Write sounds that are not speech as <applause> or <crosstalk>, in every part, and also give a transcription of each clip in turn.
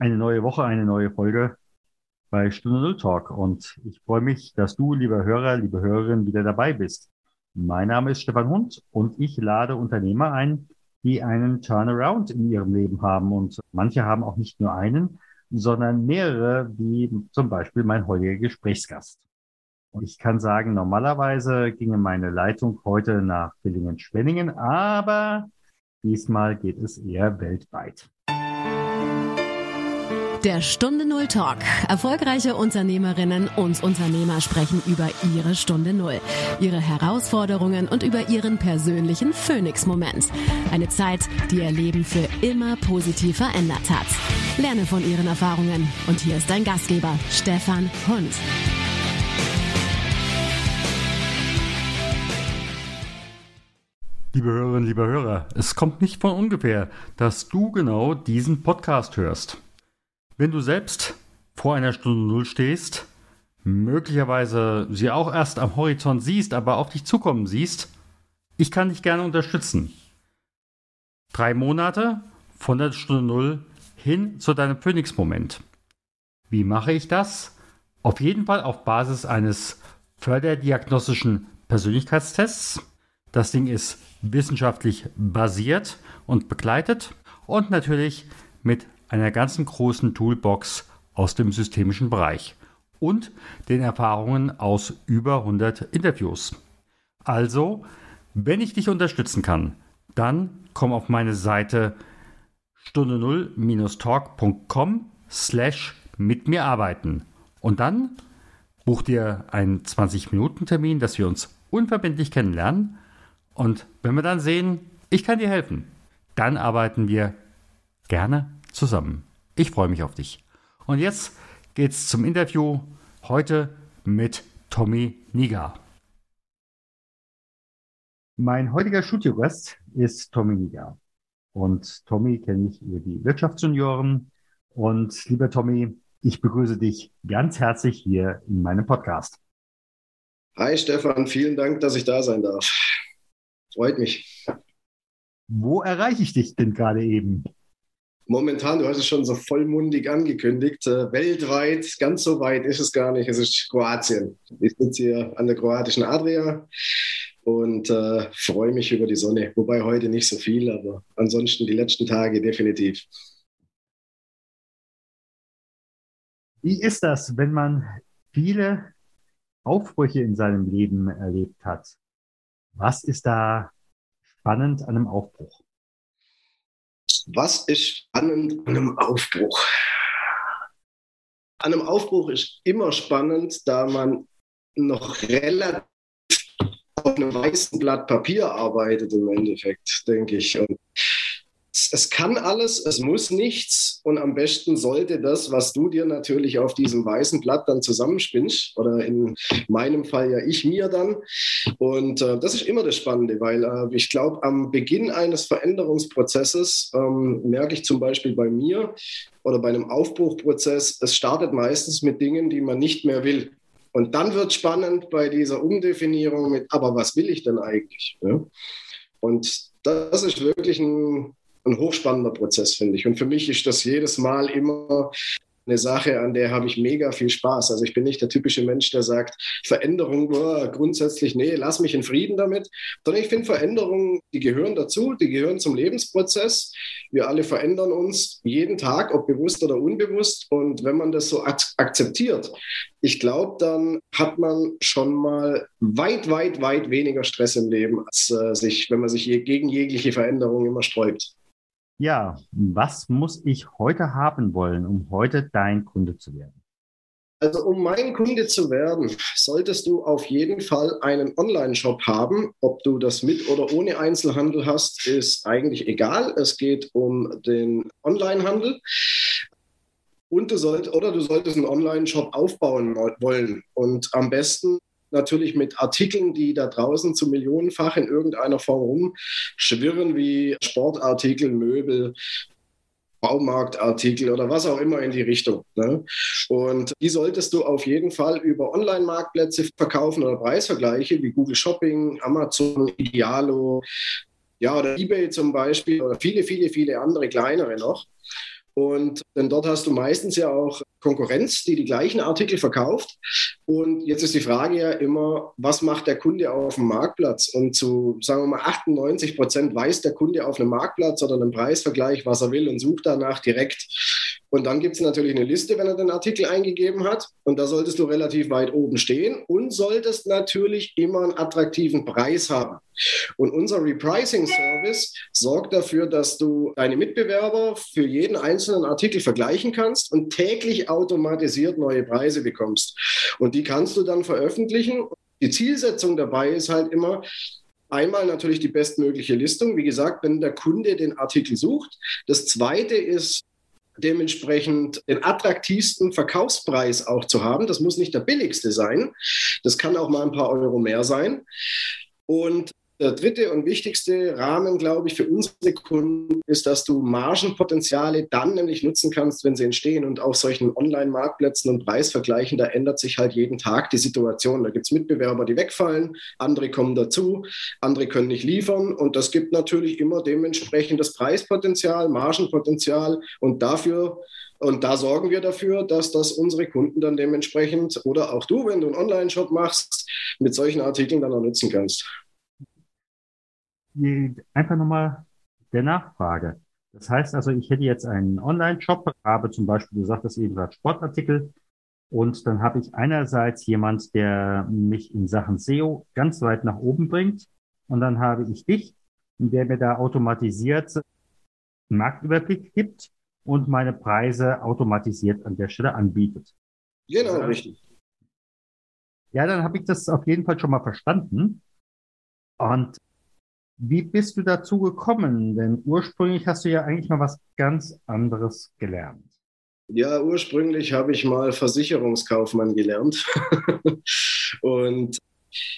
Eine neue Woche, eine neue Folge bei Stunde Null Talk. Und ich freue mich, dass du, lieber Hörer, liebe Hörerin, wieder dabei bist. Mein Name ist Stefan Hund und ich lade Unternehmer ein, die einen Turnaround in ihrem Leben haben. Und manche haben auch nicht nur einen, sondern mehrere, wie zum Beispiel mein heutiger Gesprächsgast. Und ich kann sagen, normalerweise ginge meine Leitung heute nach Villingen-Schwenningen, aber diesmal geht es eher weltweit. Der Stunde Null Talk. Erfolgreiche Unternehmerinnen und Unternehmer sprechen über ihre Stunde Null, ihre Herausforderungen und über ihren persönlichen Phoenix-Moment. Eine Zeit, die ihr Leben für immer positiv verändert hat. Lerne von ihren Erfahrungen. Und hier ist dein Gastgeber, Stefan Hund. Liebe Hörerinnen, liebe Hörer, es kommt nicht von ungefähr, dass du genau diesen Podcast hörst. Wenn du selbst vor einer Stunde Null stehst, möglicherweise sie auch erst am Horizont siehst, aber auf dich zukommen siehst, ich kann dich gerne unterstützen. Drei Monate von der Stunde Null hin zu deinem Phoenix-Moment. Wie mache ich das? Auf jeden Fall auf Basis eines förderdiagnostischen Persönlichkeitstests. Das Ding ist wissenschaftlich basiert und begleitet und natürlich mit einer ganzen großen Toolbox aus dem systemischen Bereich und den Erfahrungen aus über 100 Interviews. Also, wenn ich dich unterstützen kann, dann komm auf meine Seite stunde 0-talk.com slash mit mir arbeiten und dann buch dir einen 20-Minuten-Termin, dass wir uns unverbindlich kennenlernen und wenn wir dann sehen, ich kann dir helfen, dann arbeiten wir gerne zusammen. Ich freue mich auf dich. Und jetzt geht's zum Interview heute mit Tommy Niger. Mein heutiger Studiogast ist Tommy Niger. Und Tommy kenne ich über die Wirtschaftsjunioren. Und lieber Tommy, ich begrüße dich ganz herzlich hier in meinem Podcast. Hi Stefan, vielen Dank, dass ich da sein darf. Freut mich. Wo erreiche ich dich denn gerade eben? Momentan, du hast es schon so vollmundig angekündigt, äh, weltweit, ganz so weit ist es gar nicht, es ist Kroatien. Ich sitze hier an der kroatischen Adria und äh, freue mich über die Sonne. Wobei heute nicht so viel, aber ansonsten die letzten Tage definitiv. Wie ist das, wenn man viele Aufbrüche in seinem Leben erlebt hat? Was ist da spannend an einem Aufbruch? Was ist spannend an einem Aufbruch? An einem Aufbruch ist immer spannend, da man noch relativ auf einem weißen Blatt Papier arbeitet im Endeffekt, denke ich. Und es, kann alles, es muss nichts und am besten sollte das, was du dir natürlich auf diesem weißen Blatt dann zusammenspinnst oder in meinem Fall ja ich mir dann. Und äh, das ist immer das Spannende, weil äh, ich glaube, am Beginn eines Veränderungsprozesses ähm, merke ich zum Beispiel bei mir oder bei einem Aufbruchprozess, es startet meistens mit Dingen, die man nicht mehr will. Und dann wird spannend bei dieser Umdefinierung mit, aber was will ich denn eigentlich? Ja? Und das ist wirklich ein, ein hochspannender Prozess, finde ich. Und für mich ist das jedes Mal immer eine Sache, an der habe ich mega viel Spaß. Also ich bin nicht der typische Mensch, der sagt, Veränderung, oh, grundsätzlich, nee, lass mich in Frieden damit. Sondern ich finde Veränderungen, die gehören dazu, die gehören zum Lebensprozess. Wir alle verändern uns jeden Tag, ob bewusst oder unbewusst. Und wenn man das so akzeptiert, ich glaube, dann hat man schon mal weit, weit, weit weniger Stress im Leben, als äh, sich, wenn man sich gegen jegliche Veränderung immer sträubt. Ja, was muss ich heute haben wollen, um heute dein Kunde zu werden? Also um mein Kunde zu werden, solltest du auf jeden Fall einen Online-Shop haben. Ob du das mit oder ohne Einzelhandel hast, ist eigentlich egal. Es geht um den Online-Handel. Und du solltest, oder du solltest einen Online-Shop aufbauen wollen. Und am besten natürlich mit Artikeln, die da draußen zu millionenfach in irgendeiner Form rumschwirren, wie Sportartikel, Möbel, Baumarktartikel oder was auch immer in die Richtung. Ne? Und die solltest du auf jeden Fall über Online-Marktplätze verkaufen oder Preisvergleiche wie Google Shopping, Amazon, Idealo, ja, oder eBay zum Beispiel oder viele, viele, viele andere kleinere noch. Und denn dort hast du meistens ja auch Konkurrenz, die die gleichen Artikel verkauft. Und jetzt ist die Frage ja immer, was macht der Kunde auf dem Marktplatz? Und zu, sagen wir mal, 98 Prozent weiß der Kunde auf einem Marktplatz oder einem Preisvergleich, was er will und sucht danach direkt. Und dann gibt es natürlich eine Liste, wenn er den Artikel eingegeben hat. Und da solltest du relativ weit oben stehen und solltest natürlich immer einen attraktiven Preis haben. Und unser Repricing-Service sorgt dafür, dass du deine Mitbewerber für jeden einzelnen Artikel vergleichen kannst und täglich automatisiert neue Preise bekommst. Und die kannst du dann veröffentlichen. Die Zielsetzung dabei ist halt immer, Einmal natürlich die bestmögliche Listung, wie gesagt, wenn der Kunde den Artikel sucht. Das zweite ist, dementsprechend den attraktivsten Verkaufspreis auch zu haben. Das muss nicht der billigste sein. Das kann auch mal ein paar Euro mehr sein. Und der dritte und wichtigste Rahmen, glaube ich, für unsere Kunden ist, dass du Margenpotenziale dann nämlich nutzen kannst, wenn sie entstehen. Und auf solchen Online-Marktplätzen und Preisvergleichen, da ändert sich halt jeden Tag die Situation. Da gibt es Mitbewerber, die wegfallen, andere kommen dazu, andere können nicht liefern. Und das gibt natürlich immer dementsprechend das Preispotenzial, Margenpotenzial. Und dafür und da sorgen wir dafür, dass das unsere Kunden dann dementsprechend oder auch du, wenn du einen Online-Shop machst, mit solchen Artikeln dann auch nutzen kannst einfach nochmal der Nachfrage. Das heißt also, ich hätte jetzt einen Online-Shop, habe zum Beispiel, du sagtest eben gerade Sportartikel, und dann habe ich einerseits jemand, der mich in Sachen SEO ganz weit nach oben bringt. Und dann habe ich dich, der mir da automatisiert einen Marktüberblick gibt und meine Preise automatisiert an der Stelle anbietet. Genau, ja. richtig. Ja, dann habe ich das auf jeden Fall schon mal verstanden. Und wie bist du dazu gekommen? Denn ursprünglich hast du ja eigentlich mal was ganz anderes gelernt. Ja, ursprünglich habe ich mal Versicherungskaufmann gelernt. <laughs> und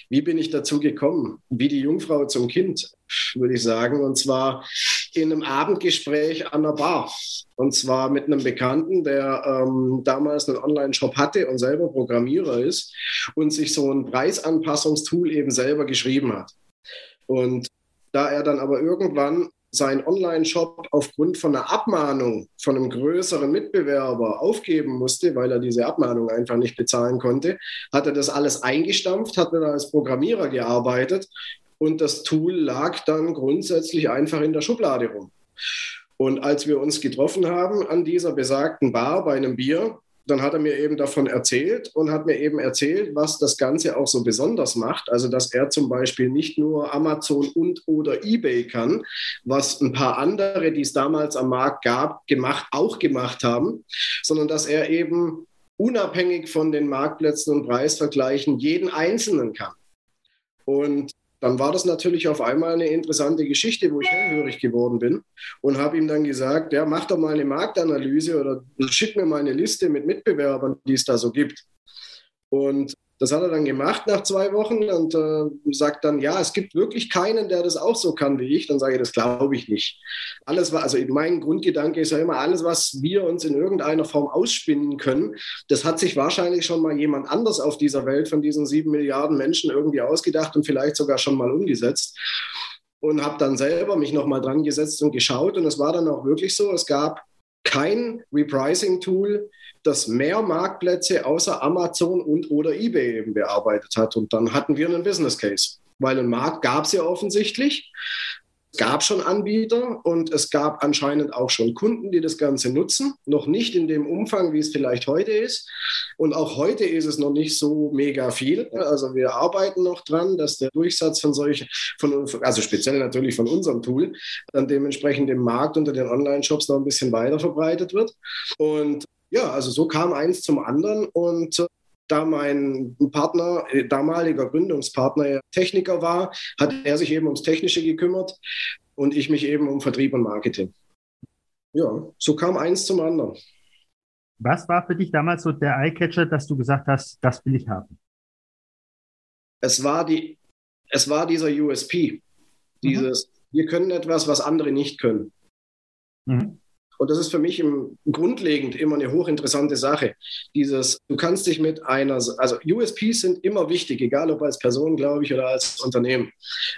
wie bin ich dazu gekommen? Wie die Jungfrau zum Kind, würde ich sagen. Und zwar in einem Abendgespräch an der Bar. Und zwar mit einem Bekannten, der ähm, damals einen Online-Shop hatte und selber Programmierer ist und sich so ein Preisanpassungstool eben selber geschrieben hat. Und da er dann aber irgendwann seinen Online-Shop aufgrund von einer Abmahnung von einem größeren Mitbewerber aufgeben musste, weil er diese Abmahnung einfach nicht bezahlen konnte, hat er das alles eingestampft, hat dann als Programmierer gearbeitet und das Tool lag dann grundsätzlich einfach in der Schublade rum. Und als wir uns getroffen haben an dieser besagten Bar bei einem Bier, dann hat er mir eben davon erzählt und hat mir eben erzählt, was das Ganze auch so besonders macht. Also, dass er zum Beispiel nicht nur Amazon und oder eBay kann, was ein paar andere, die es damals am Markt gab, gemacht, auch gemacht haben, sondern dass er eben unabhängig von den Marktplätzen und Preisvergleichen jeden einzelnen kann. Und dann war das natürlich auf einmal eine interessante Geschichte, wo ich hellhörig geworden bin und habe ihm dann gesagt, ja, mach doch mal eine Marktanalyse oder schick mir mal eine Liste mit Mitbewerbern, die es da so gibt. Und das hat er dann gemacht nach zwei Wochen und äh, sagt dann, ja, es gibt wirklich keinen, der das auch so kann wie ich. Dann sage ich, das glaube ich nicht. Alles, was, also mein Grundgedanke ist ja immer, alles, was wir uns in irgendeiner Form ausspinnen können, das hat sich wahrscheinlich schon mal jemand anders auf dieser Welt von diesen sieben Milliarden Menschen irgendwie ausgedacht und vielleicht sogar schon mal umgesetzt und habe dann selber mich nochmal dran gesetzt und geschaut. Und es war dann auch wirklich so, es gab kein Repricing-Tool, das mehr Marktplätze außer Amazon und oder eBay eben bearbeitet hat. Und dann hatten wir einen Business Case, weil einen Markt gab es ja offensichtlich. Es gab schon Anbieter und es gab anscheinend auch schon Kunden, die das Ganze nutzen. Noch nicht in dem Umfang, wie es vielleicht heute ist. Und auch heute ist es noch nicht so mega viel. Also wir arbeiten noch dran, dass der Durchsatz von solchen, von, also speziell natürlich von unserem Tool, dann dementsprechend im Markt unter den Online-Shops noch ein bisschen weiter verbreitet wird. Und ja, also so kam eins zum anderen und äh, da mein Partner, äh, damaliger Gründungspartner, Techniker war, hat er sich eben ums Technische gekümmert und ich mich eben um Vertrieb und Marketing. Ja, so kam eins zum anderen. Was war für dich damals so der Eyecatcher, dass du gesagt hast, das will ich haben? Es war, die, es war dieser USP. Mhm. Dieses, mhm. wir können etwas, was andere nicht können. Mhm. Und das ist für mich im, grundlegend immer eine hochinteressante Sache. Dieses, du kannst dich mit einer, also USPs sind immer wichtig, egal ob als Person, glaube ich, oder als Unternehmen.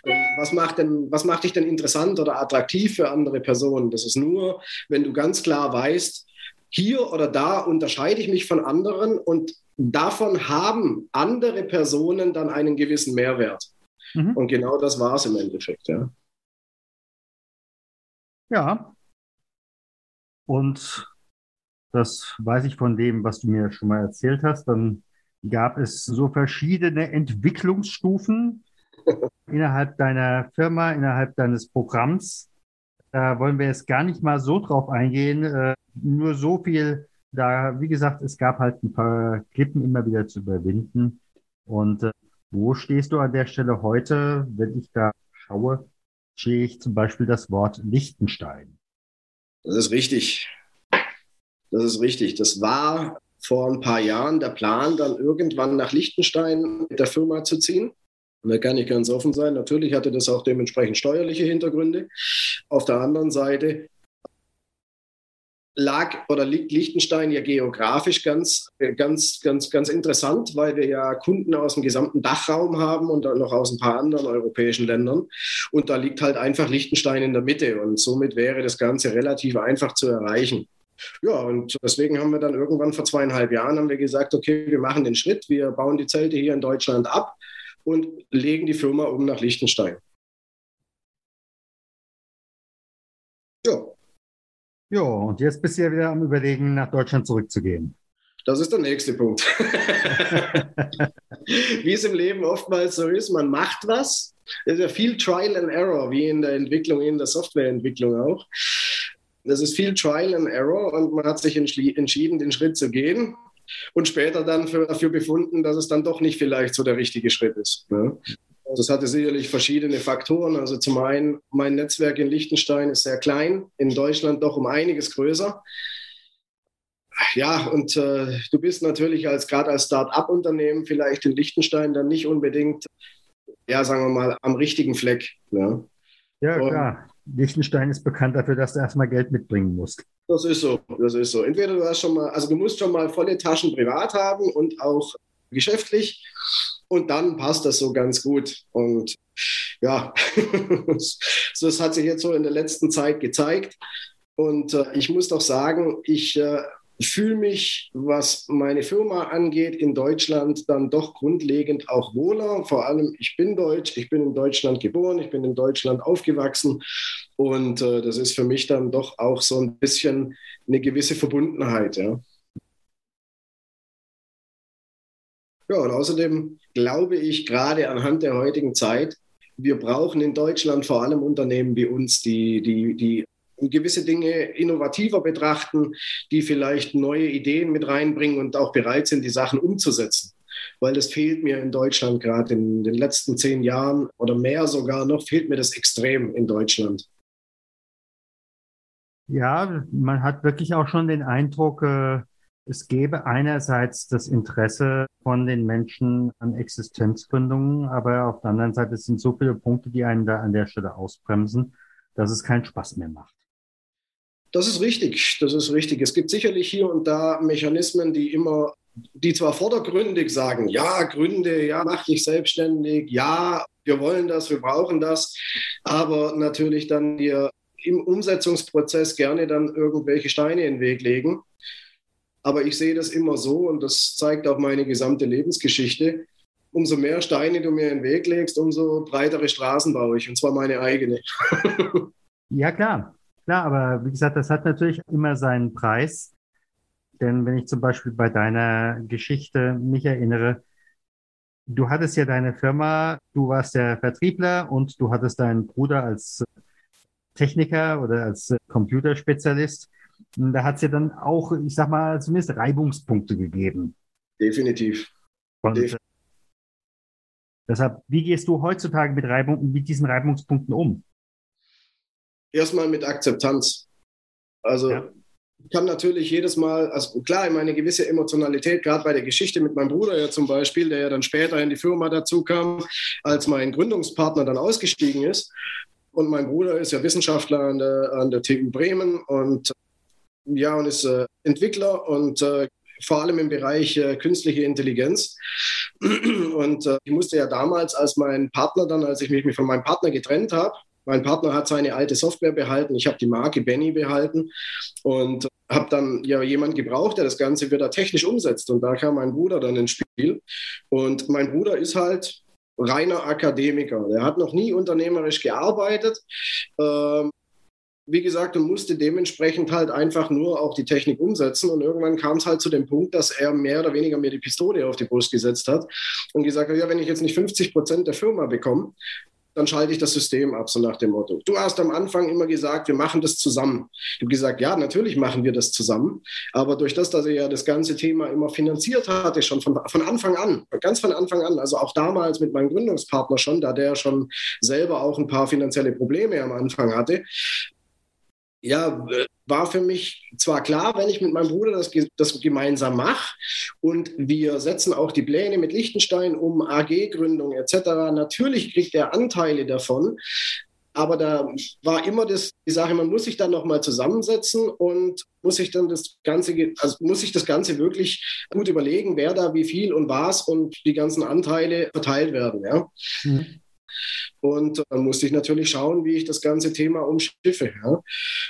Ähm, was macht denn, was macht dich denn interessant oder attraktiv für andere Personen? Das ist nur, wenn du ganz klar weißt, hier oder da unterscheide ich mich von anderen und davon haben andere Personen dann einen gewissen Mehrwert. Mhm. Und genau das war es im Endeffekt, ja. Ja, und das weiß ich von dem, was du mir schon mal erzählt hast. Dann gab es so verschiedene Entwicklungsstufen <laughs> innerhalb deiner Firma, innerhalb deines Programms. Da wollen wir jetzt gar nicht mal so drauf eingehen. Äh, nur so viel, da, wie gesagt, es gab halt ein paar Klippen immer wieder zu überwinden. Und äh, wo stehst du an der Stelle heute, wenn ich da schaue, sehe ich zum Beispiel das Wort Lichtenstein. Das ist richtig. Das ist richtig. Das war vor ein paar Jahren der Plan, dann irgendwann nach Liechtenstein mit der Firma zu ziehen. Und da kann ich ganz offen sein. Natürlich hatte das auch dementsprechend steuerliche Hintergründe. Auf der anderen Seite lag oder liegt Liechtenstein ja geografisch ganz, ganz, ganz, ganz interessant, weil wir ja Kunden aus dem gesamten Dachraum haben und dann noch aus ein paar anderen europäischen Ländern. Und da liegt halt einfach Liechtenstein in der Mitte und somit wäre das Ganze relativ einfach zu erreichen. Ja, und deswegen haben wir dann irgendwann vor zweieinhalb Jahren haben wir gesagt, okay, wir machen den Schritt, wir bauen die Zelte hier in Deutschland ab und legen die Firma um nach Liechtenstein. Ja, ja, und jetzt bist du ja wieder am Überlegen, nach Deutschland zurückzugehen. Das ist der nächste Punkt. <laughs> wie es im Leben oftmals so ist, man macht was. Es ist ja viel Trial and Error, wie in der Entwicklung, in der Softwareentwicklung auch. Das ist viel Trial and Error und man hat sich entschieden, den Schritt zu gehen und später dann für, dafür befunden, dass es dann doch nicht vielleicht so der richtige Schritt ist. Ne? Das hatte sicherlich verschiedene Faktoren. Also zum einen, mein Netzwerk in Liechtenstein ist sehr klein, in Deutschland doch um einiges größer. Ja, und äh, du bist natürlich als gerade als Start-up-Unternehmen vielleicht in Liechtenstein dann nicht unbedingt, ja, sagen wir mal, am richtigen Fleck. Ne? Ja, und, klar. Liechtenstein ist bekannt dafür, dass du erstmal Geld mitbringen musst. Das ist so, das ist so. Entweder du hast schon mal, also du musst schon mal volle Taschen privat haben und auch geschäftlich und dann passt das so ganz gut. Und ja, <laughs> das hat sich jetzt so in der letzten Zeit gezeigt. Und äh, ich muss doch sagen, ich äh, fühle mich, was meine Firma angeht, in Deutschland dann doch grundlegend auch wohler. Vor allem, ich bin Deutsch, ich bin in Deutschland geboren, ich bin in Deutschland aufgewachsen. Und äh, das ist für mich dann doch auch so ein bisschen eine gewisse Verbundenheit. Ja. Ja, und außerdem glaube ich gerade anhand der heutigen Zeit, wir brauchen in Deutschland vor allem Unternehmen wie uns, die, die, die gewisse Dinge innovativer betrachten, die vielleicht neue Ideen mit reinbringen und auch bereit sind, die Sachen umzusetzen. Weil das fehlt mir in Deutschland gerade in den letzten zehn Jahren oder mehr sogar noch, fehlt mir das extrem in Deutschland. Ja, man hat wirklich auch schon den Eindruck, äh, es gäbe einerseits das Interesse von den Menschen an Existenzgründungen, aber auf der anderen Seite sind so viele Punkte, die einen da an der Stelle ausbremsen, dass es keinen Spaß mehr macht. Das ist richtig, das ist richtig. Es gibt sicherlich hier und da Mechanismen, die immer, die zwar vordergründig sagen, ja, Gründe, ja, mach dich selbstständig, ja, wir wollen das, wir brauchen das, aber natürlich dann dir im Umsetzungsprozess gerne dann irgendwelche Steine in den Weg legen. Aber ich sehe das immer so und das zeigt auch meine gesamte Lebensgeschichte. Umso mehr Steine du mir in den Weg legst, umso breitere Straßen baue ich und zwar meine eigene. <laughs> ja, klar. Klar, aber wie gesagt, das hat natürlich immer seinen Preis. Denn wenn ich zum Beispiel bei deiner Geschichte mich erinnere, du hattest ja deine Firma, du warst der Vertriebler und du hattest deinen Bruder als Techniker oder als Computerspezialist. Da hat es ja dann auch, ich sag mal, zumindest Reibungspunkte gegeben. Definitiv. Und Definitiv. deshalb, wie gehst du heutzutage mit, Reibung, mit diesen Reibungspunkten um? Erstmal mit Akzeptanz. Also ja. ich kann natürlich jedes Mal, also klar, meine gewisse Emotionalität, gerade bei der Geschichte mit meinem Bruder ja zum Beispiel, der ja dann später in die Firma dazu kam, als mein Gründungspartner dann ausgestiegen ist. Und mein Bruder ist ja Wissenschaftler an der, an der TU Bremen und ja, und ist äh, Entwickler und äh, vor allem im Bereich äh, künstliche Intelligenz. <clears throat> Und äh, ich musste ja damals als mein Partner dann, als ich mich von meinem Partner getrennt habe, mein Partner hat seine alte Software behalten, ich habe die Marke Benny behalten und habe dann ja jemand gebraucht, der das Ganze wieder technisch umsetzt. Und da kam mein Bruder dann ins Spiel. Und mein Bruder ist halt reiner Akademiker. Der hat noch nie unternehmerisch gearbeitet. Ähm, wie gesagt, und musste dementsprechend halt einfach nur auch die Technik umsetzen. Und irgendwann kam es halt zu dem Punkt, dass er mehr oder weniger mir die Pistole auf die Brust gesetzt hat und gesagt hat, ja, wenn ich jetzt nicht 50 Prozent der Firma bekomme, dann schalte ich das System ab, so nach dem Motto. Du hast am Anfang immer gesagt, wir machen das zusammen. Ich habe gesagt, ja, natürlich machen wir das zusammen. Aber durch das, dass er ja das ganze Thema immer finanziert hatte, schon von, von Anfang an, ganz von Anfang an, also auch damals mit meinem Gründungspartner schon, da der schon selber auch ein paar finanzielle Probleme am Anfang hatte, ja, war für mich zwar klar, wenn ich mit meinem Bruder das, das gemeinsam mache und wir setzen auch die Pläne mit Liechtenstein um, AG-Gründung etc. Natürlich kriegt er Anteile davon, aber da war immer das, die Sache, man muss sich dann nochmal zusammensetzen und muss sich dann das Ganze, also muss sich das Ganze wirklich gut überlegen, wer da wie viel und was und die ganzen Anteile verteilt werden. Ja. Mhm. Und dann musste ich natürlich schauen, wie ich das ganze Thema umschiffe. Ja.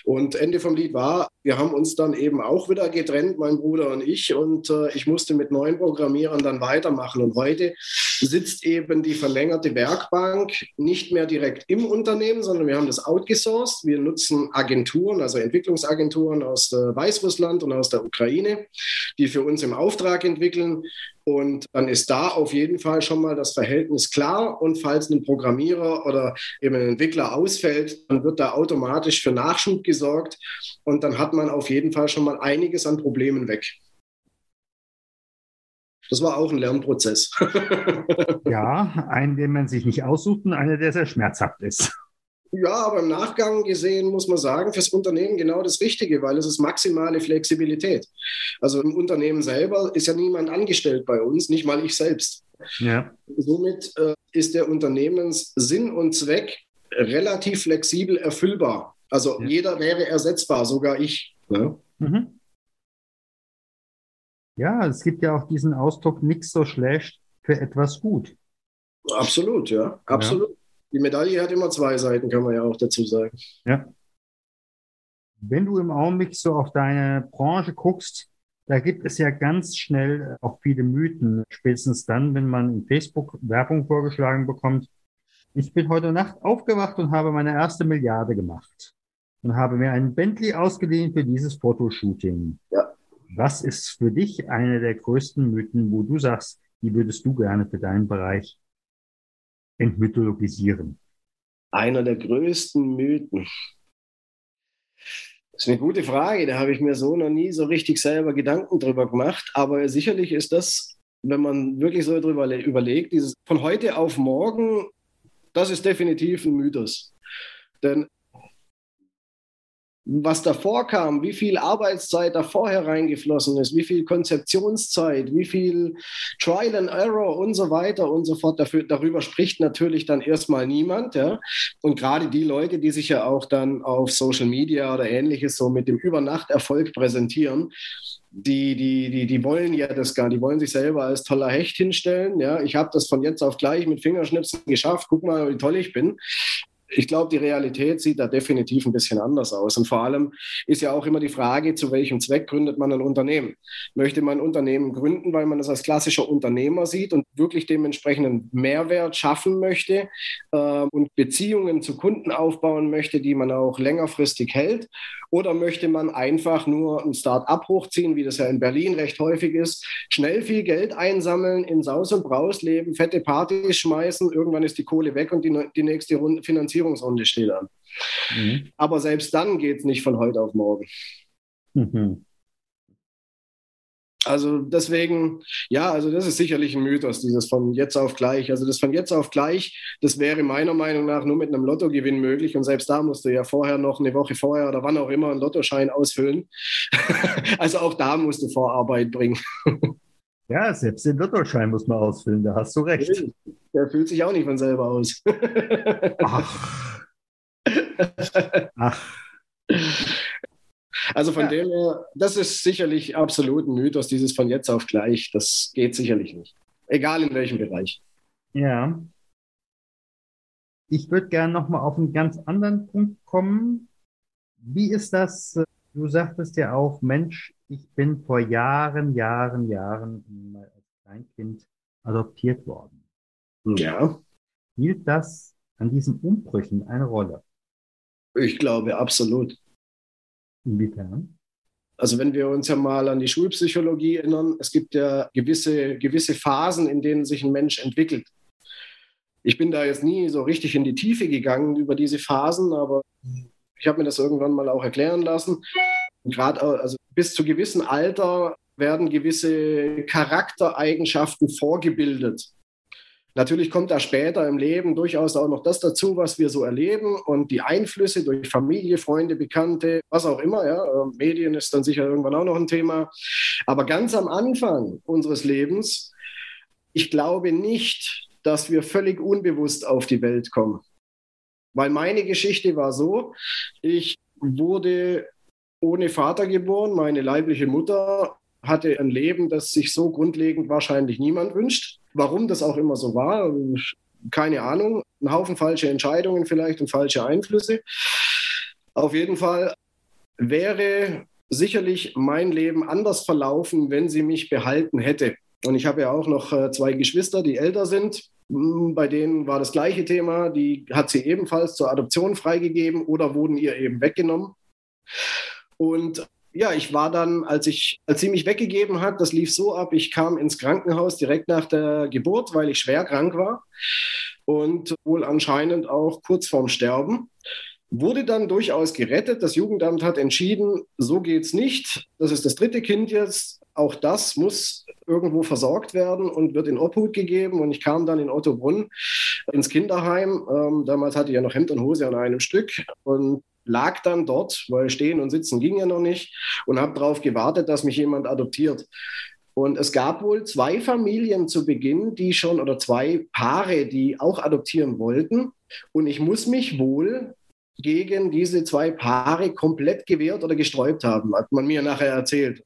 Und Ende vom Lied war, wir haben uns dann eben auch wieder getrennt, mein Bruder und ich. Und äh, ich musste mit neuen Programmierern dann weitermachen. Und heute sitzt eben die verlängerte Werkbank nicht mehr direkt im Unternehmen, sondern wir haben das outgesourced. Wir nutzen Agenturen, also Entwicklungsagenturen aus Weißrussland und aus der Ukraine, die für uns im Auftrag entwickeln. Und dann ist da auf jeden Fall schon mal das Verhältnis klar. Und falls ein Programmierer oder eben ein Entwickler ausfällt, dann wird da automatisch für Nachschub gesorgt. Und dann hat man auf jeden Fall schon mal einiges an Problemen weg. Das war auch ein Lernprozess. <laughs> ja, einen, den man sich nicht aussucht und einer, der sehr schmerzhaft ist. Ja, aber im Nachgang gesehen muss man sagen, fürs Unternehmen genau das Richtige, weil es ist maximale Flexibilität. Also im Unternehmen selber ist ja niemand angestellt bei uns, nicht mal ich selbst. Ja. Somit äh, ist der Unternehmenssinn und Zweck relativ flexibel erfüllbar. Also ja. jeder wäre ersetzbar, sogar ich. Ne? Mhm. Ja, es gibt ja auch diesen Ausdruck, nichts so schlecht für etwas gut. Absolut, ja, absolut. Ja die Medaille hat immer zwei Seiten, kann man ja auch dazu sagen. Ja. Wenn du im Augenblick so auf deine Branche guckst, da gibt es ja ganz schnell auch viele Mythen, spätestens dann, wenn man in Facebook Werbung vorgeschlagen bekommt. Ich bin heute Nacht aufgewacht und habe meine erste Milliarde gemacht und habe mir einen Bentley ausgeliehen für dieses Fotoshooting. Ja. Was ist für dich eine der größten Mythen, wo du sagst, die würdest du gerne für deinen Bereich entmythologisieren? Einer der größten Mythen. Das ist eine gute Frage. Da habe ich mir so noch nie so richtig selber Gedanken drüber gemacht. Aber sicherlich ist das, wenn man wirklich so drüber überlegt, dieses von heute auf morgen, das ist definitiv ein Mythos. Denn was davor kam, wie viel Arbeitszeit da vorher reingeflossen ist, wie viel Konzeptionszeit, wie viel Trial and Error und so weiter und so fort. Dafür, darüber spricht natürlich dann erstmal niemand. Ja? Und gerade die Leute, die sich ja auch dann auf Social Media oder ähnliches so mit dem Übernachterfolg präsentieren, die, die, die, die wollen ja das gar, die wollen sich selber als toller Hecht hinstellen. Ja, ich habe das von jetzt auf gleich mit Fingerschnipsen geschafft. Guck mal, wie toll ich bin ich glaube, die Realität sieht da definitiv ein bisschen anders aus. Und vor allem ist ja auch immer die Frage, zu welchem Zweck gründet man ein Unternehmen? Möchte man ein Unternehmen gründen, weil man es als klassischer Unternehmer sieht und wirklich dementsprechenden Mehrwert schaffen möchte äh, und Beziehungen zu Kunden aufbauen möchte, die man auch längerfristig hält? Oder möchte man einfach nur ein Start-up hochziehen, wie das ja in Berlin recht häufig ist, schnell viel Geld einsammeln, in Saus und Braus leben, fette Partys schmeißen, irgendwann ist die Kohle weg und die, die nächste Runde, Finanzierungsrunde steht an. Mhm. Aber selbst dann geht es nicht von heute auf morgen. Mhm. Also deswegen, ja, also das ist sicherlich ein Mythos, dieses von jetzt auf gleich. Also das von jetzt auf gleich, das wäre meiner Meinung nach nur mit einem Lottogewinn möglich. Und selbst da musst du ja vorher noch eine Woche vorher oder wann auch immer einen Lottoschein ausfüllen. <laughs> also auch da musst du Vorarbeit bringen. <laughs> ja, selbst den Lottoschein muss man ausfüllen, da hast du recht. Der fühlt sich auch nicht von selber aus. Ach. <laughs> Ach. Also von ja. dem her, das ist sicherlich absolut ein Mythos, dieses von jetzt auf gleich. Das geht sicherlich nicht. Egal in welchem Bereich. Ja. Ich würde gerne nochmal auf einen ganz anderen Punkt kommen. Wie ist das? Du sagtest ja auch, Mensch, ich bin vor Jahren, Jahren, Jahren Kleinkind adoptiert worden. Ja. Spielt das an diesen Umbrüchen eine Rolle? Ich glaube absolut. Inwiefern? Also wenn wir uns ja mal an die Schulpsychologie erinnern, es gibt ja gewisse, gewisse Phasen, in denen sich ein Mensch entwickelt. Ich bin da jetzt nie so richtig in die Tiefe gegangen über diese Phasen, aber ich habe mir das irgendwann mal auch erklären lassen. Gerade also bis zu gewissem Alter werden gewisse Charaktereigenschaften vorgebildet. Natürlich kommt da später im Leben durchaus auch noch das dazu, was wir so erleben und die Einflüsse durch Familie, Freunde, Bekannte, was auch immer. Ja. Ähm, Medien ist dann sicher irgendwann auch noch ein Thema. Aber ganz am Anfang unseres Lebens, ich glaube nicht, dass wir völlig unbewusst auf die Welt kommen. Weil meine Geschichte war so, ich wurde ohne Vater geboren, meine leibliche Mutter hatte ein Leben, das sich so grundlegend wahrscheinlich niemand wünscht. Warum das auch immer so war, keine Ahnung. Ein Haufen falsche Entscheidungen vielleicht und falsche Einflüsse. Auf jeden Fall wäre sicherlich mein Leben anders verlaufen, wenn sie mich behalten hätte. Und ich habe ja auch noch äh, zwei Geschwister, die älter sind. Hm, bei denen war das gleiche Thema. Die hat sie ebenfalls zur Adoption freigegeben oder wurden ihr eben weggenommen. Und ja, ich war dann, als ich, als sie mich weggegeben hat, das lief so ab, ich kam ins Krankenhaus direkt nach der Geburt, weil ich schwer krank war und wohl anscheinend auch kurz vorm Sterben. Wurde dann durchaus gerettet. Das Jugendamt hat entschieden, so geht's nicht. Das ist das dritte Kind jetzt. Auch das muss irgendwo versorgt werden und wird in Obhut gegeben. Und ich kam dann in Ottobrunn ins Kinderheim. Ähm, damals hatte ich ja noch Hemd und Hose an einem Stück. Und lag dann dort, weil stehen und sitzen ging ja noch nicht und habe darauf gewartet, dass mich jemand adoptiert. Und es gab wohl zwei Familien zu Beginn, die schon, oder zwei Paare, die auch adoptieren wollten. Und ich muss mich wohl gegen diese zwei Paare komplett gewehrt oder gesträubt haben, hat man mir nachher erzählt.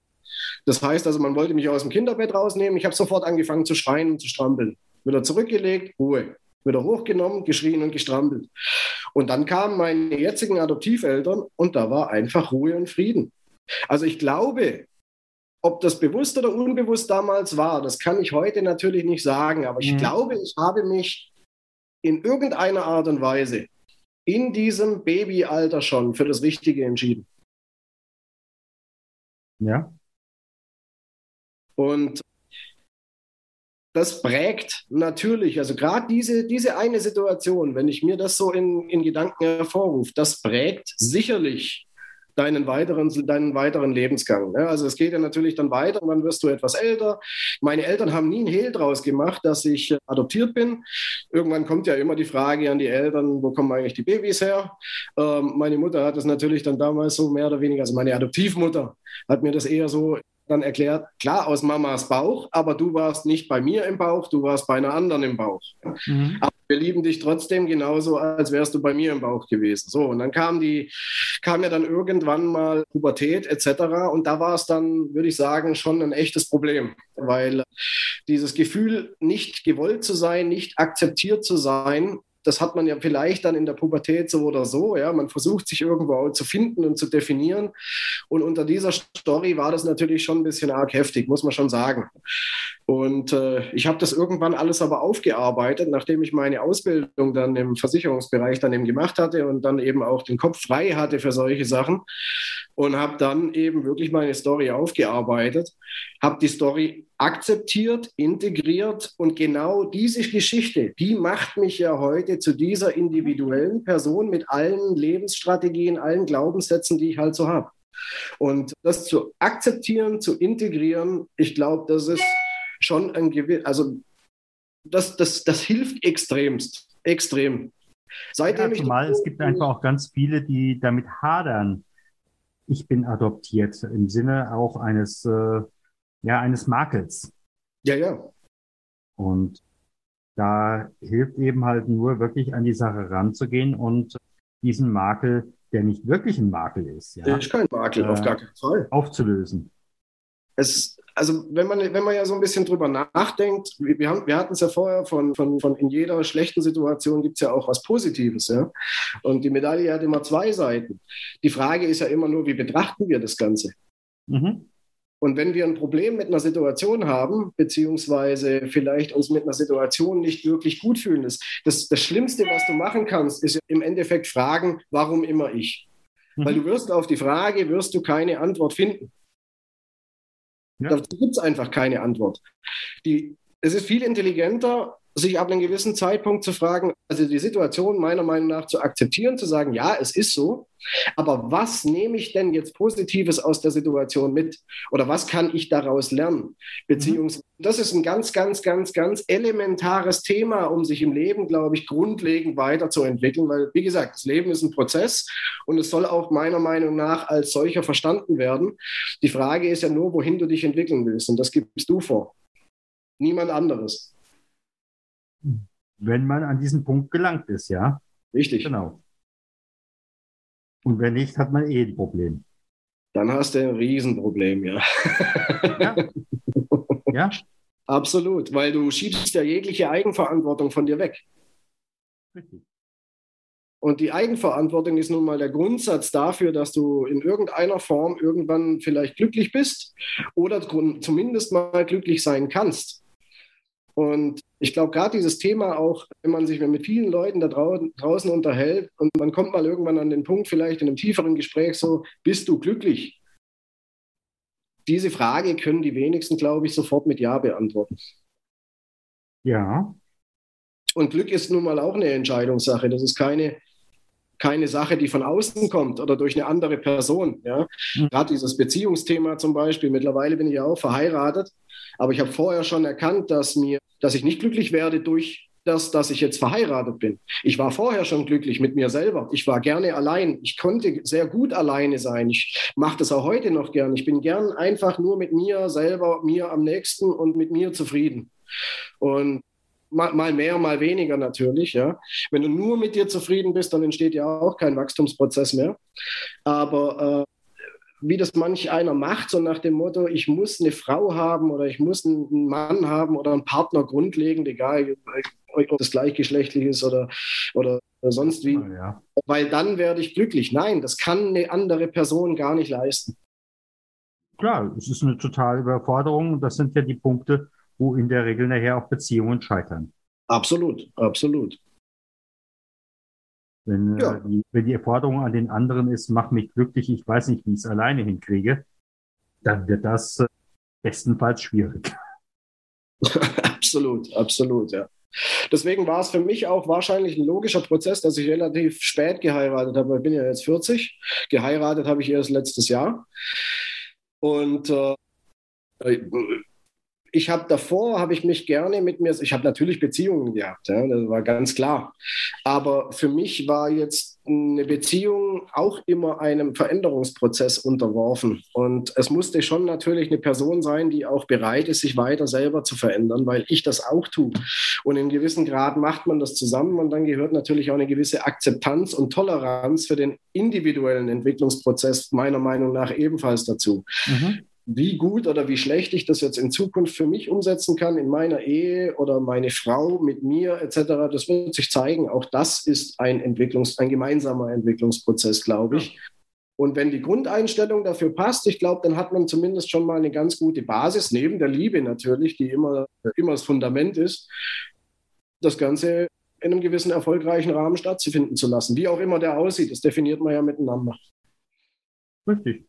Das heißt also, man wollte mich aus dem Kinderbett rausnehmen. Ich habe sofort angefangen zu schreien und zu strampeln. Wieder zurückgelegt, Ruhe wieder hochgenommen, geschrien und gestrampelt. Und dann kamen meine jetzigen Adoptiveltern und da war einfach Ruhe und Frieden. Also ich glaube, ob das bewusst oder unbewusst damals war, das kann ich heute natürlich nicht sagen, aber ich mhm. glaube, ich habe mich in irgendeiner Art und Weise in diesem Babyalter schon für das Richtige entschieden. Ja. Und das prägt natürlich, also gerade diese, diese eine Situation, wenn ich mir das so in, in Gedanken hervorrufe, das prägt sicherlich deinen weiteren, deinen weiteren Lebensgang. Ja, also es geht ja natürlich dann weiter, dann wirst du etwas älter. Meine Eltern haben nie einen Hehl draus gemacht, dass ich äh, adoptiert bin. Irgendwann kommt ja immer die Frage an die Eltern, wo kommen eigentlich die Babys her? Ähm, meine Mutter hat das natürlich dann damals so mehr oder weniger, also meine Adoptivmutter hat mir das eher so dann erklärt, klar aus Mamas Bauch, aber du warst nicht bei mir im Bauch, du warst bei einer anderen im Bauch. Mhm. Aber wir lieben dich trotzdem genauso, als wärst du bei mir im Bauch gewesen. So, und dann kam die, kam ja dann irgendwann mal Pubertät etc. Und da war es dann, würde ich sagen, schon ein echtes Problem, weil dieses Gefühl, nicht gewollt zu sein, nicht akzeptiert zu sein, das hat man ja vielleicht dann in der Pubertät so oder so. Ja, man versucht sich irgendwo zu finden und zu definieren. Und unter dieser Story war das natürlich schon ein bisschen arg heftig, muss man schon sagen. Und äh, ich habe das irgendwann alles aber aufgearbeitet, nachdem ich meine Ausbildung dann im Versicherungsbereich dann eben gemacht hatte und dann eben auch den Kopf frei hatte für solche Sachen und habe dann eben wirklich meine Story aufgearbeitet, habe die Story akzeptiert, integriert und genau diese Geschichte, die macht mich ja heute zu dieser individuellen Person mit allen Lebensstrategien, allen Glaubenssätzen, die ich halt so habe. Und das zu akzeptieren, zu integrieren, ich glaube, das ist schon ein Gewinn, also das, das, das hilft extremst, extrem. Seitdem ja, zumal es gibt einfach auch ganz viele, die damit hadern. Ich bin adoptiert im Sinne auch eines, äh, ja, eines Makels. Ja, ja. Und da hilft eben halt nur wirklich an die Sache ranzugehen und diesen Makel, der nicht wirklich ein Makel ist, ja, ist kein Makel, auf Äh, gar keinen Fall. aufzulösen. Es, also wenn man, wenn man ja so ein bisschen drüber nachdenkt, wir, wir haben, wir hatten es ja vorher von, von, von in jeder schlechten Situation gibt es ja auch was Positives, ja. Und die Medaille hat immer zwei Seiten. Die Frage ist ja immer nur, wie betrachten wir das Ganze? Mhm. Und wenn wir ein Problem mit einer Situation haben, beziehungsweise vielleicht uns mit einer Situation nicht wirklich gut fühlen, das, das, das Schlimmste, was du machen kannst, ist im Endeffekt fragen, warum immer ich? Weil Mhm. du wirst auf die Frage, wirst du keine Antwort finden. Ja. Dazu gibt es einfach keine Antwort. Die, es ist viel intelligenter, sich ab einem gewissen Zeitpunkt zu fragen, also die Situation meiner Meinung nach zu akzeptieren, zu sagen, ja, es ist so, aber was nehme ich denn jetzt Positives aus der Situation mit? Oder was kann ich daraus lernen? Beziehungsweise, das ist ein ganz, ganz, ganz, ganz elementares Thema, um sich im Leben, glaube ich, grundlegend weiterzuentwickeln, weil, wie gesagt, das Leben ist ein Prozess und es soll auch meiner Meinung nach als solcher verstanden werden. Die Frage ist ja nur, wohin du dich entwickeln willst und das gibst du vor. Niemand anderes. Wenn man an diesen Punkt gelangt ist, ja, Richtig. genau. Und wenn nicht, hat man eh ein Problem. Dann hast du ein Riesenproblem, ja. Ja, ja, <laughs> Absolut, weil du schiebst ja jegliche Eigenverantwortung von dir weg. richtig. Und die Eigenverantwortung ist nun mal der Grundsatz dafür, dass du in irgendeiner Form irgendwann vielleicht glücklich bist oder zumindest mal glücklich sein kannst. Und ich glaube, gerade dieses Thema auch, wenn man sich mit vielen Leuten da drau draußen unterhält und man kommt mal irgendwann an den Punkt, vielleicht in einem tieferen Gespräch so, bist du glücklich? Diese Frage können die wenigsten, glaube ich, sofort mit Ja beantworten. Ja, Und Glück ist nun mal auch eine Entscheidungssache. Das ist keine, keine Sache, die von außen kommt oder durch eine andere Person. Ja? Mhm. Gerade dieses Beziehungsthema zum Beispiel. Mittlerweile bin ich ja auch verheiratet, aber ich habe vorher schon erkannt, dass, mir, dass ich nicht glücklich werde durch das, dass ich jetzt verheiratet bin. Ich war vorher schon glücklich mit mir selber. Ich war gerne allein. Ich konnte sehr gut alleine sein. Ich mache das auch heute noch gern. Ich bin gern einfach nur mit mir selber, mir am nächsten und mit mir zufrieden. Und mal, mehr, mal weniger natürlich. Ja. Wenn du nur mit dir zufrieden bist, dann entsteht ja auch kein Wachstumsprozess mehr. Aber äh, wie das manch einer macht, so nach dem Motto, ich muss eine Frau haben oder ich muss einen Mann haben oder einen Partner grundlegend, egal ob das gleichgeschlechtlich ist oder, oder sonst wie, ja. weil dann werde ich glücklich. Nein, das kann eine andere Person gar nicht leisten. Klar, es ist eine totale Überforderung. Das sind ja die Punkte, wo in der Regel nachher auch Beziehungen scheitern. Absolut, absolut. Wenn, Ja. äh, die, wenn die Forderung an den anderen ist, mach mich glücklich, ich weiß nicht, wie ich es alleine hinkriege, dann wird das äh, bestenfalls schwierig. <laughs> absolut, absolut, ja. Deswegen war es für mich auch wahrscheinlich ein logischer Prozess, dass ich relativ spät geheiratet habe. Ich bin ja jetzt 40. Geheiratet habe ich erst letztes Jahr. Und äh, ich habe davor, habe ich mich gerne mit mir, ich habe natürlich Beziehungen gehabt, ja, das war ganz klar. Aber für mich war jetzt eine Beziehung auch immer einem Veränderungsprozess unterworfen. Und es musste schon natürlich eine Person sein, die auch bereit ist, sich weiter selber zu verändern, weil ich das auch tue. Und in gewissem Grad macht man das zusammen und dann gehört natürlich auch eine gewisse Akzeptanz und Toleranz für den individuellen Entwicklungsprozess meiner Meinung nach ebenfalls dazu Mhm. Wie gut oder wie schlecht ich das jetzt in Zukunft für mich umsetzen kann in meiner Ehe oder meine Frau mit mir etc., das wird sich zeigen. Auch das ist ein Entwicklungs-, ein gemeinsamer Entwicklungsprozess, glaube ich. Und wenn die Grundeinstellung dafür passt, ich glaube, dann hat man zumindest schon mal eine ganz gute Basis, neben der Liebe natürlich, die immer, immer das Fundament ist, das Ganze in einem gewissen erfolgreichen Rahmen stattzufinden zu lassen. Wie auch immer der aussieht, das definiert man ja miteinander. Richtig.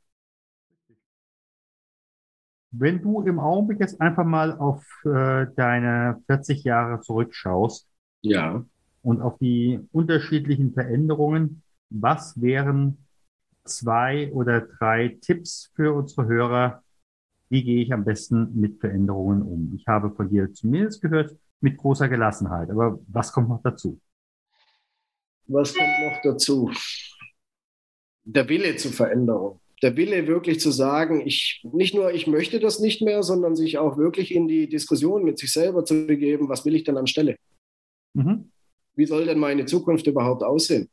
Wenn du im Augenblick jetzt einfach mal auf äh, deine 40 Jahre zurückschaust Ja. und auf die unterschiedlichen Veränderungen, was wären zwei oder drei Tipps für unsere Hörer? Wie gehe ich am besten mit Veränderungen um? Ich habe von dir zumindest gehört, mit großer Gelassenheit. Aber was kommt noch dazu? Was kommt noch dazu? Der Wille zur Veränderung. Der Wille wirklich zu sagen, ich nicht nur ich möchte das nicht mehr, sondern sich auch wirklich in die Diskussion mit sich selber zu begeben, was will ich denn anstelle? Mhm. Wie soll denn meine Zukunft überhaupt aussehen?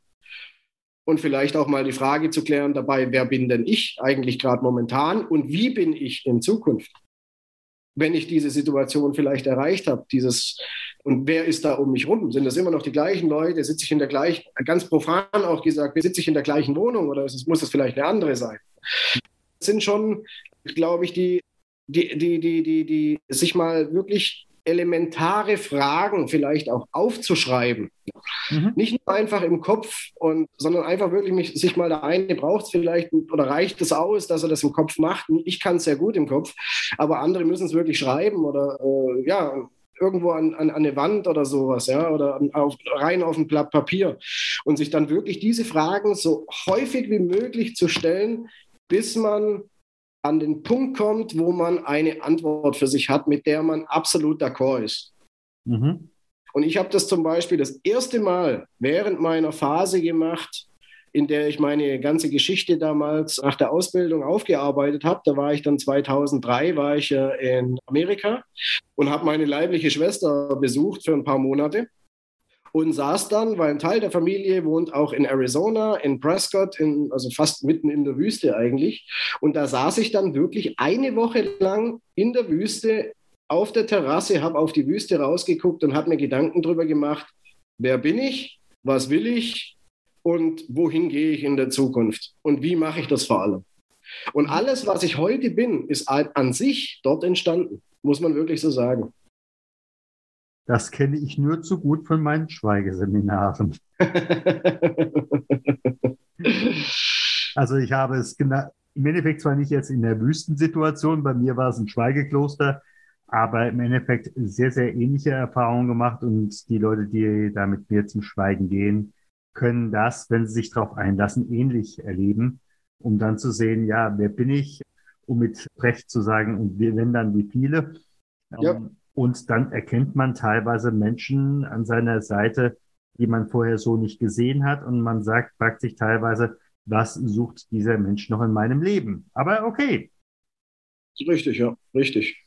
und vielleicht auch mal die Frage zu klären dabei, wer bin denn ich eigentlich gerade momentan und wie bin ich in Zukunft? Wenn ich diese Situation vielleicht erreicht habe, dieses und wer ist da um mich rum? Sind das immer noch die gleichen Leute? Sitze ich in der gleichen, ganz profan auch gesagt, sitze ich in der gleichen Wohnung oder muss es vielleicht eine andere sein? Das sind schon, glaube ich, die, die, die, die, die, die sich mal wirklich elementare Fragen vielleicht auch aufzuschreiben. Mhm. Nicht nur einfach im Kopf, und, sondern einfach wirklich mich, sich mal der eine braucht es vielleicht oder reicht es aus, dass er das im Kopf macht. Ich kann es sehr gut im Kopf, aber andere müssen es wirklich schreiben oder äh, ja, irgendwo an, an, an, eine Wand oder sowas, ja, oder auf, rein auf ein Blatt Papier und sich dann wirklich diese Fragen so häufig wie möglich zu stellen, bis man an den Punkt kommt, wo man eine Antwort für sich hat, mit der man absolut d'accord ist. Mhm. Und ich habe das zum Beispiel das erste Mal während meiner Phase gemacht, in der ich meine ganze Geschichte damals nach der Ausbildung aufgearbeitet habe. Da war ich dann 2003, war ich in Amerika und habe meine leibliche Schwester besucht für ein paar Monate und saß dann, weil ein Teil der Familie wohnt auch in Arizona, in Prescott, in, also fast mitten in der Wüste eigentlich. Und da saß ich dann wirklich eine Woche lang in der Wüste auf der Terrasse, habe auf die Wüste rausgeguckt und habe mir Gedanken darüber gemacht, wer bin ich, was will ich, und wohin gehe ich in der Zukunft und wie mache ich das vor allem. Und alles, was ich heute bin, ist an sich dort entstanden, muss man wirklich so sagen. Das kenne ich nur zu gut von meinen Schweigeseminaren. <laughs> also ich habe es im Endeffekt zwar nicht jetzt in der Wüstensituation, bei mir war es ein Schweigekloster, aber im Endeffekt sehr, sehr ähnliche Erfahrungen gemacht und die Leute, die da mit mir zum Schweigen gehen, können das, wenn sie sich darauf einlassen, ähnlich erleben, um dann zu sehen, ja, wer bin ich, um mit Recht zu sagen, und wenn dann wie viele. Ja. Ähm, und dann erkennt man teilweise Menschen an seiner Seite, die man vorher so nicht gesehen hat. Und man sagt, fragt sich teilweise, was sucht dieser Mensch noch in meinem Leben? Aber okay. Richtig, ja, richtig.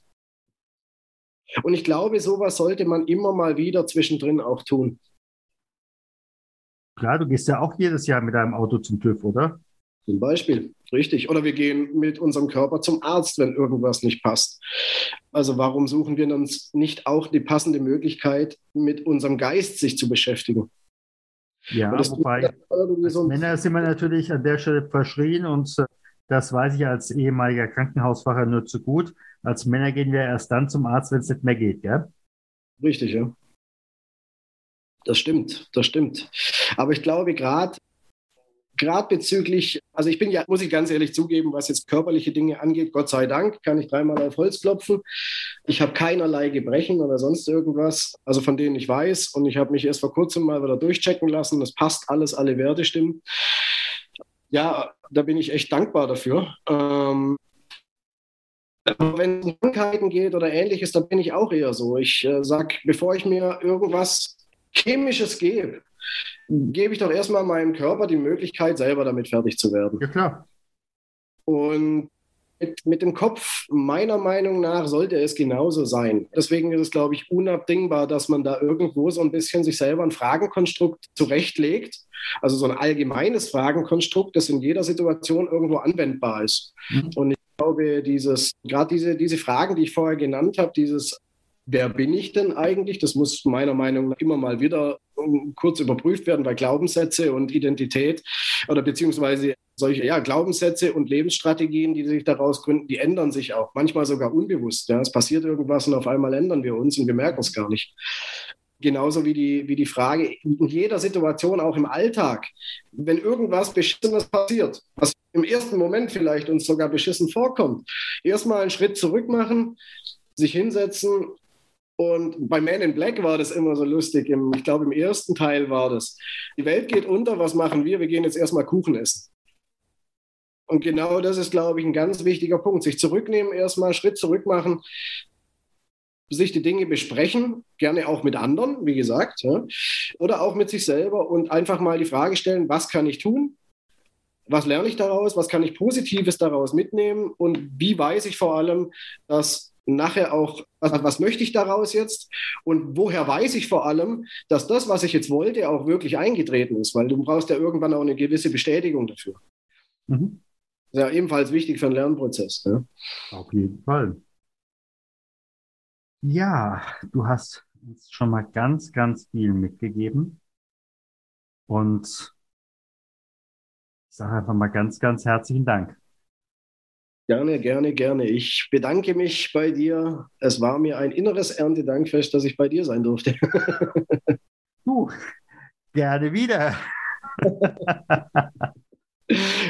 Und ich glaube, sowas sollte man immer mal wieder zwischendrin auch tun. Klar, du gehst ja auch jedes Jahr mit deinem Auto zum TÜV, oder? Zum Beispiel, richtig. Oder wir gehen mit unserem Körper zum Arzt, wenn irgendwas nicht passt. Also warum suchen wir uns nicht auch die passende Möglichkeit, mit unserem Geist sich zu beschäftigen? Ja, wobei so Männer sind wir natürlich an der Stelle verschrien und äh, das weiß ich als ehemaliger Krankenhausfacher nur zu gut. Als Männer gehen wir erst dann zum Arzt, wenn es nicht mehr geht, ja? Richtig, ja. Das stimmt, das stimmt. Aber ich glaube, gerade gerade bezüglich, also ich bin ja, muss ich ganz ehrlich zugeben, was jetzt körperliche Dinge angeht, Gott sei Dank, kann ich dreimal auf Holz klopfen. Ich habe keinerlei Gebrechen oder sonst irgendwas, also von denen ich weiß. Und ich habe mich erst vor kurzem mal wieder durchchecken lassen. Das passt alles, alle Werte stimmen. Ja, da bin ich echt dankbar dafür. Ähm, wenn es um Krankheiten geht oder ähnliches, da bin ich auch eher so. Ich äh, sage, bevor ich mir irgendwas Chemisches gebe, gebe ich doch erstmal meinem Körper die Möglichkeit, selber damit fertig zu werden. Ja, klar. Und mit, mit, dem Kopf, meiner Meinung nach, sollte es genauso sein. Deswegen ist es, glaube ich, unabdingbar, dass man da irgendwo so ein bisschen sich selber ein Fragenkonstrukt zurechtlegt. Also so ein allgemeines Fragenkonstrukt, das in jeder Situation irgendwo anwendbar ist. Mhm. Und ich glaube, dieses, gerade diese, diese Fragen, die ich vorher genannt habe, dieses wer bin ich denn eigentlich? Das muss meiner Meinung nach immer mal wieder kurz überprüft werden, weil Glaubenssätze und Identität oder beziehungsweise solche ja, Glaubenssätze und Lebensstrategien, die sich daraus gründen, die ändern sich auch, manchmal sogar unbewusst. Ja. Es passiert irgendwas und auf einmal ändern wir uns und wir merken es gar nicht. Genauso wie die, wie die Frage in jeder Situation, auch im Alltag, wenn irgendwas Beschissenes passiert, was im ersten Moment vielleicht uns sogar beschissen vorkommt, erstmal einen Schritt zurück machen, sich hinsetzen und bei Man in Black war das immer so lustig. Im, ich glaube, im ersten Teil war das. Die Welt geht unter, was machen wir? Wir gehen jetzt erstmal Kuchen essen. Und genau das ist, glaube ich, ein ganz wichtiger Punkt. Sich zurücknehmen, erstmal Schritt zurück machen, sich die Dinge besprechen, gerne auch mit anderen, wie gesagt, ja, oder auch mit sich selber und einfach mal die Frage stellen, was kann ich tun? Was lerne ich daraus? Was kann ich Positives daraus mitnehmen? Und wie weiß ich vor allem, dass nachher auch, was, was möchte ich daraus jetzt und woher weiß ich vor allem, dass das, was ich jetzt wollte, auch wirklich eingetreten ist, weil du brauchst ja irgendwann auch eine gewisse Bestätigung dafür. Mhm. Das ist ja ebenfalls wichtig für einen Lernprozess. Ne? Auf jeden Fall. Ja, du hast uns schon mal ganz, ganz viel mitgegeben. Und ich sage einfach mal ganz, ganz herzlichen Dank. Gerne, gerne, gerne. Ich bedanke mich bei dir. Es war mir ein inneres Erntedankfest, dass ich bei dir sein durfte. <laughs> du, gerne wieder. <laughs>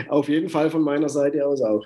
Auf jeden Fall von meiner Seite aus auch.